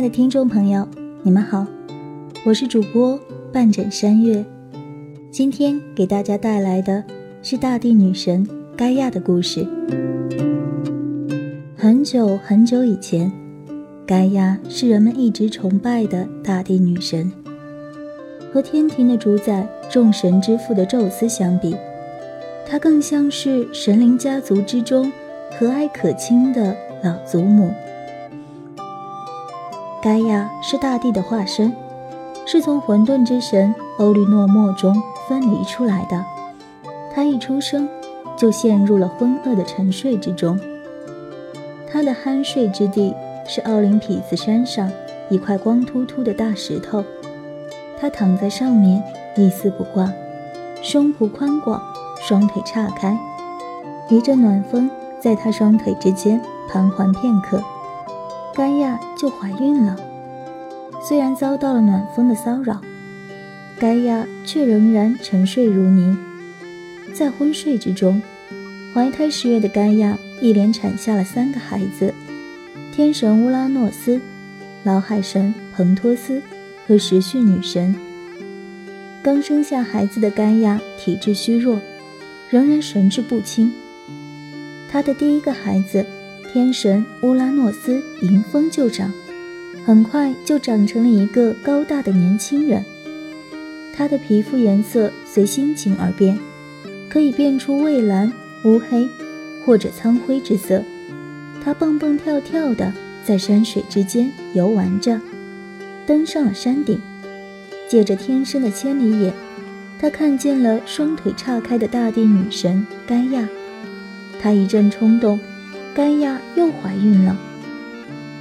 亲爱的听众朋友，你们好，我是主播半枕山月。今天给大家带来的是大地女神盖亚的故事。很久很久以前，盖亚是人们一直崇拜的大地女神。和天庭的主宰、众神之父的宙斯相比，她更像是神灵家族之中和蔼可亲的老祖母。盖亚是大地的化身，是从混沌之神欧律诺墨中分离出来的。他一出生就陷入了昏噩的沉睡之中。他的酣睡之地是奥林匹斯山上一块光秃秃的大石头，他躺在上面一丝不挂，胸脯宽广，双腿岔开，一阵暖风在他双腿之间盘桓片刻。甘亚就怀孕了。虽然遭到了暖风的骚扰，甘亚却仍然沉睡如泥。在昏睡之中，怀胎十月的甘亚一连产下了三个孩子：天神乌拉诺斯、老海神彭托斯和时序女神。刚生下孩子的甘亚体质虚弱，仍然神志不清。他的第一个孩子。天神乌拉诺斯迎风就长，很快就长成了一个高大的年轻人。他的皮肤颜色随心情而变，可以变出蔚蓝、乌黑或者苍灰之色。他蹦蹦跳跳的在山水之间游玩着，登上了山顶，借着天生的千里眼，他看见了双腿岔开的大地女神盖亚。他一阵冲动。盖亚又怀孕了。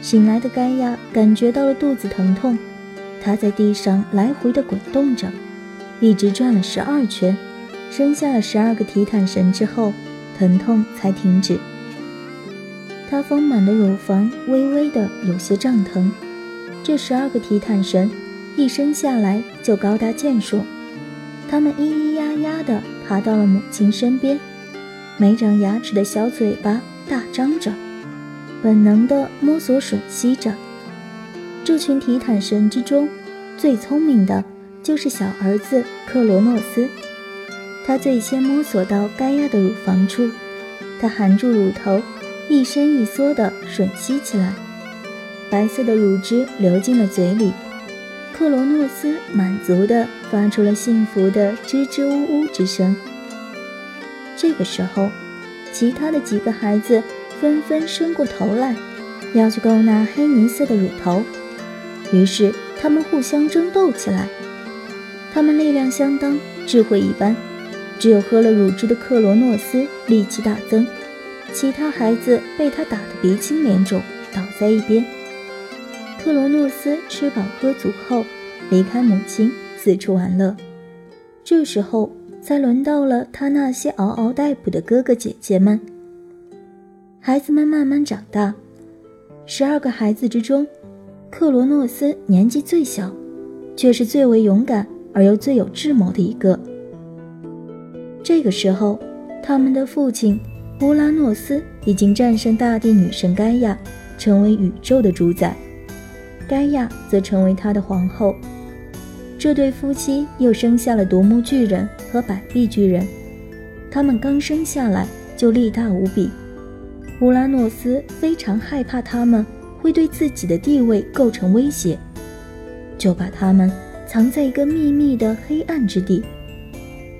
醒来的盖亚感觉到了肚子疼痛，她在地上来回的滚动着，一直转了十二圈，生下了十二个提坦神之后，疼痛才停止。她丰满的乳房微微的有些胀疼。这十二个提坦神一生下来就高大健硕，他们咿咿呀呀的爬到了母亲身边，没长牙齿的小嘴巴。大张着，本能地摸索吮吸着。这群提坦神之中，最聪明的就是小儿子克罗诺斯。他最先摸索到盖亚的乳房处，他含住乳头，一伸一缩地吮吸起来。白色的乳汁流进了嘴里，克罗诺斯满足地发出了幸福的吱吱呜呜之声。这个时候。其他的几个孩子纷纷伸过头来，要去勾那黑泥色的乳头，于是他们互相争斗起来。他们力量相当，智慧一般，只有喝了乳汁的克罗诺斯力气大增，其他孩子被他打得鼻青脸肿，倒在一边。克罗诺斯吃饱喝足后，离开母亲，四处玩乐。这时候。才轮到了他那些嗷嗷待哺的哥哥姐姐们。孩子们慢慢长大，十二个孩子之中，克罗诺斯年纪最小，却是最为勇敢而又最有智谋的一个。这个时候，他们的父亲乌拉诺斯已经战胜大地女神盖亚，成为宇宙的主宰，盖亚则成为他的皇后。这对夫妻又生下了独木巨人和百臂巨人，他们刚生下来就力大无比。乌拉诺斯非常害怕他们会对自己的地位构成威胁，就把他们藏在一个秘密的黑暗之地。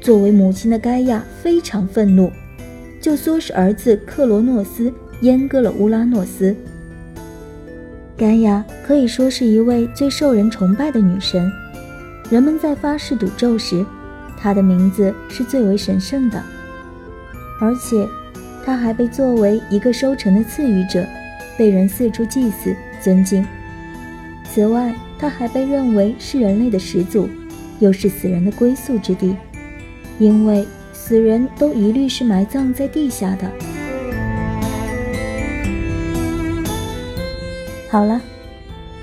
作为母亲的盖亚非常愤怒，就唆使儿子克罗诺斯阉割了乌拉诺斯。盖亚可以说是一位最受人崇拜的女神。人们在发誓赌咒时，他的名字是最为神圣的，而且他还被作为一个收成的赐予者，被人四处祭祀尊敬。此外，他还被认为是人类的始祖，又是死人的归宿之地，因为死人都一律是埋葬在地下的。好了，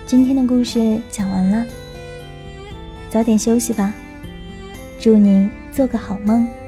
今天的故事讲完了。早点休息吧，祝你做个好梦。